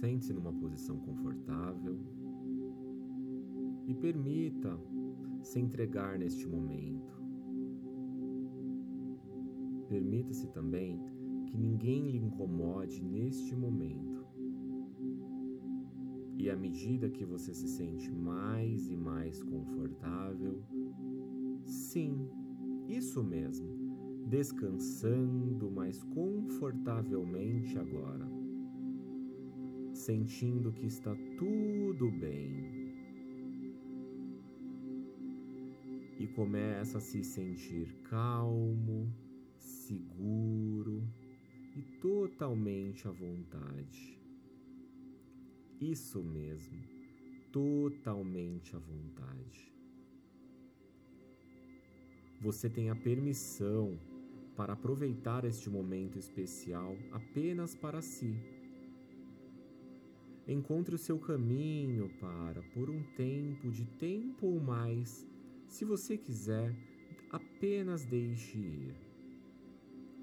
Sente-se numa posição confortável e permita se entregar neste momento. Permita-se também que ninguém lhe incomode neste momento. E à medida que você se sente mais e mais confortável, sim, isso mesmo, descansando mais confortavelmente agora, sentindo que está tudo bem. E começa a se sentir calmo, seguro e totalmente à vontade. Isso mesmo, totalmente à vontade. Você tem a permissão para aproveitar este momento especial apenas para si. Encontre o seu caminho para, por um tempo, de tempo ou mais, se você quiser, apenas deixe ir.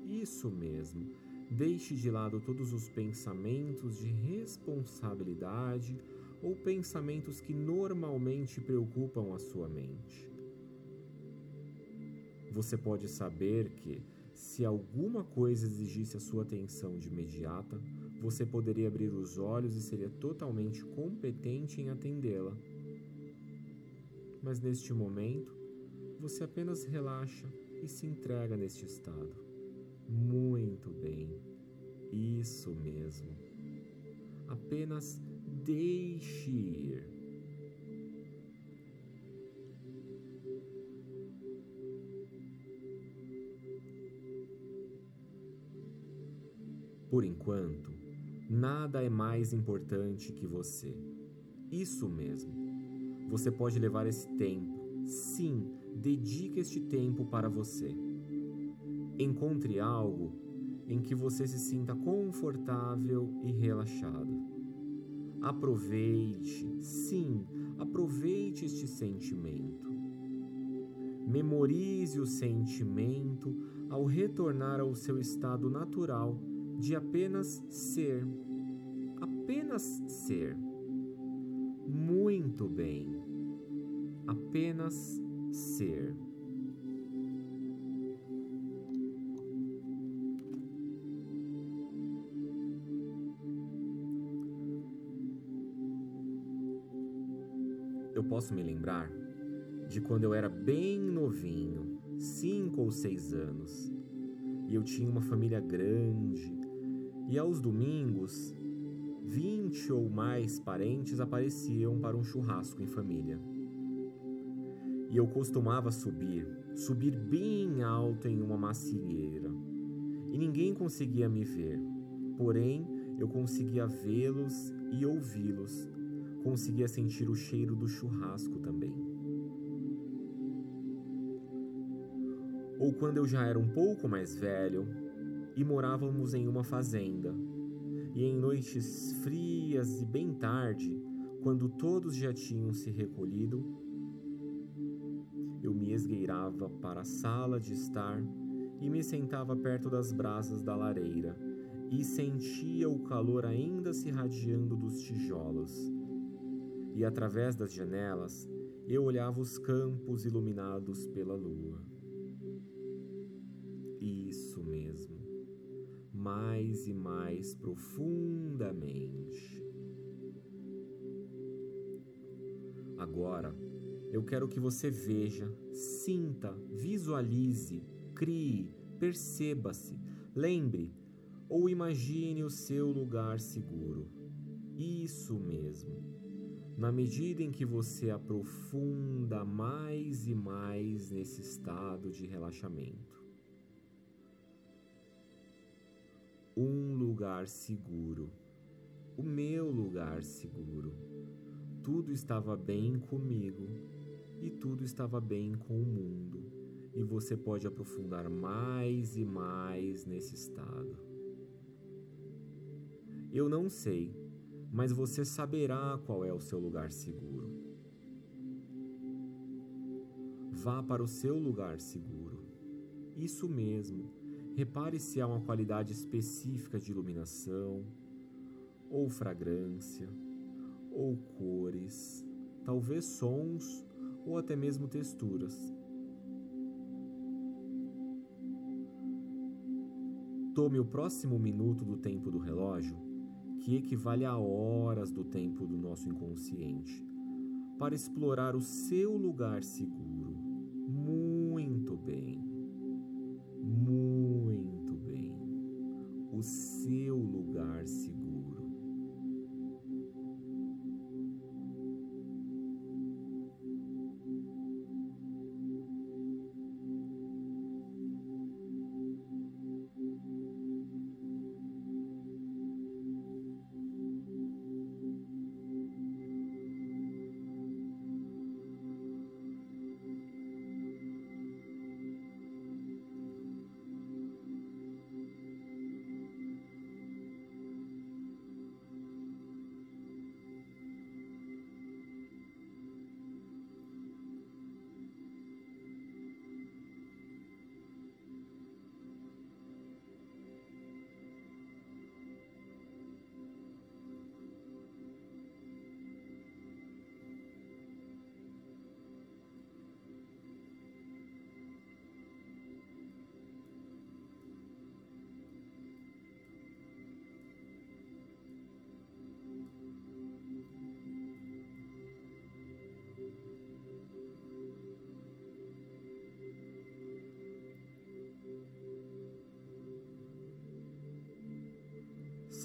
Isso mesmo. Deixe de lado todos os pensamentos de responsabilidade ou pensamentos que normalmente preocupam a sua mente. Você pode saber que, se alguma coisa exigisse a sua atenção de imediata, você poderia abrir os olhos e seria totalmente competente em atendê-la. Mas neste momento, você apenas relaxa e se entrega neste estado. Muito bem, isso mesmo. Apenas deixe ir. Por enquanto, nada é mais importante que você. Isso mesmo. Você pode levar esse tempo. Sim, dedique este tempo para você. Encontre algo em que você se sinta confortável e relaxado. Aproveite, sim, aproveite este sentimento. Memorize o sentimento ao retornar ao seu estado natural de apenas ser. Apenas ser. Muito bem. Apenas ser. Eu posso me lembrar de quando eu era bem novinho, cinco ou seis anos, e eu tinha uma família grande, e aos domingos, vinte ou mais parentes apareciam para um churrasco em família. E eu costumava subir, subir bem alto em uma macieira, e ninguém conseguia me ver, porém eu conseguia vê-los e ouvi-los conseguia sentir o cheiro do churrasco também. Ou quando eu já era um pouco mais velho e morávamos em uma fazenda, e em noites frias e bem tarde, quando todos já tinham se recolhido, eu me esgueirava para a sala de estar e me sentava perto das brasas da lareira e sentia o calor ainda se irradiando dos tijolos e através das janelas eu olhava os campos iluminados pela lua. Mais e mais profundamente. Agora, eu quero que você veja, sinta, visualize, crie, perceba-se, lembre ou imagine o seu lugar seguro. Isso mesmo na medida em que você aprofunda mais e mais nesse estado de relaxamento. Um lugar seguro, o meu lugar seguro. Tudo estava bem comigo e tudo estava bem com o mundo, e você pode aprofundar mais e mais nesse estado. Eu não sei mas você saberá qual é o seu lugar seguro. Vá para o seu lugar seguro. Isso mesmo. Repare se há uma qualidade específica de iluminação, ou fragrância, ou cores, talvez sons ou até mesmo texturas. Tome o próximo minuto do tempo do relógio, que equivale a horas do tempo do nosso inconsciente, para explorar o seu lugar seguro. Muito bem. Muito. O seu lugar seguro.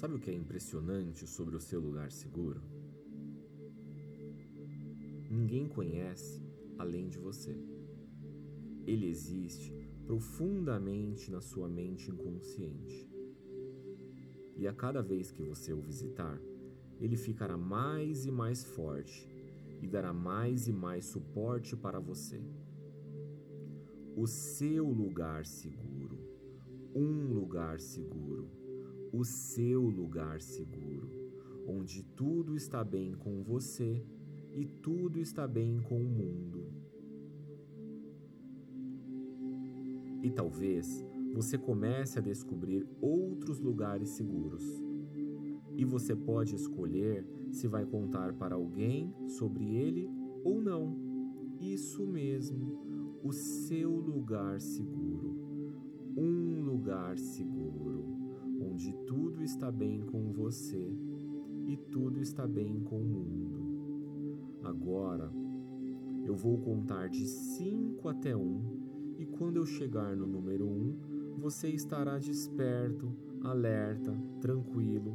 Sabe o que é impressionante sobre o seu lugar seguro? Ninguém conhece além de você. Ele existe profundamente na sua mente inconsciente. E a cada vez que você o visitar, ele ficará mais e mais forte e dará mais e mais suporte para você. O seu lugar seguro, um lugar seguro o seu lugar seguro, onde tudo está bem com você e tudo está bem com o mundo. E talvez você comece a descobrir outros lugares seguros. E você pode escolher se vai contar para alguém sobre ele ou não. Isso mesmo, o seu lugar seguro. Um lugar seguro onde tudo está bem com você e tudo está bem com o mundo. Agora eu vou contar de 5 até 1 um, e quando eu chegar no número 1, um, você estará desperto, alerta, tranquilo,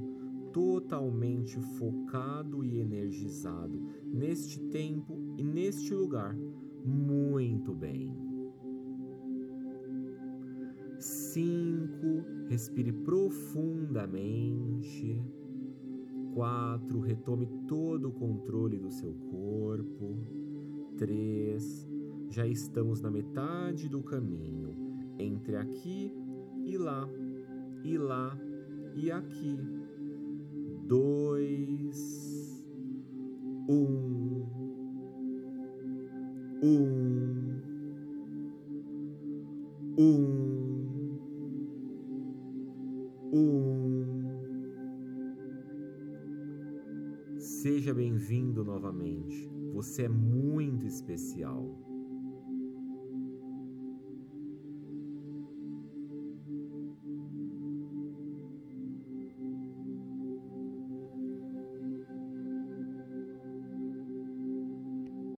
totalmente focado e energizado neste tempo e neste lugar. Muito bem. Cinco, respire profundamente. Quatro, retome todo o controle do seu corpo. Três, já estamos na metade do caminho entre aqui e lá, e lá e aqui. Dois, um, bem-vindo novamente. Você é muito especial.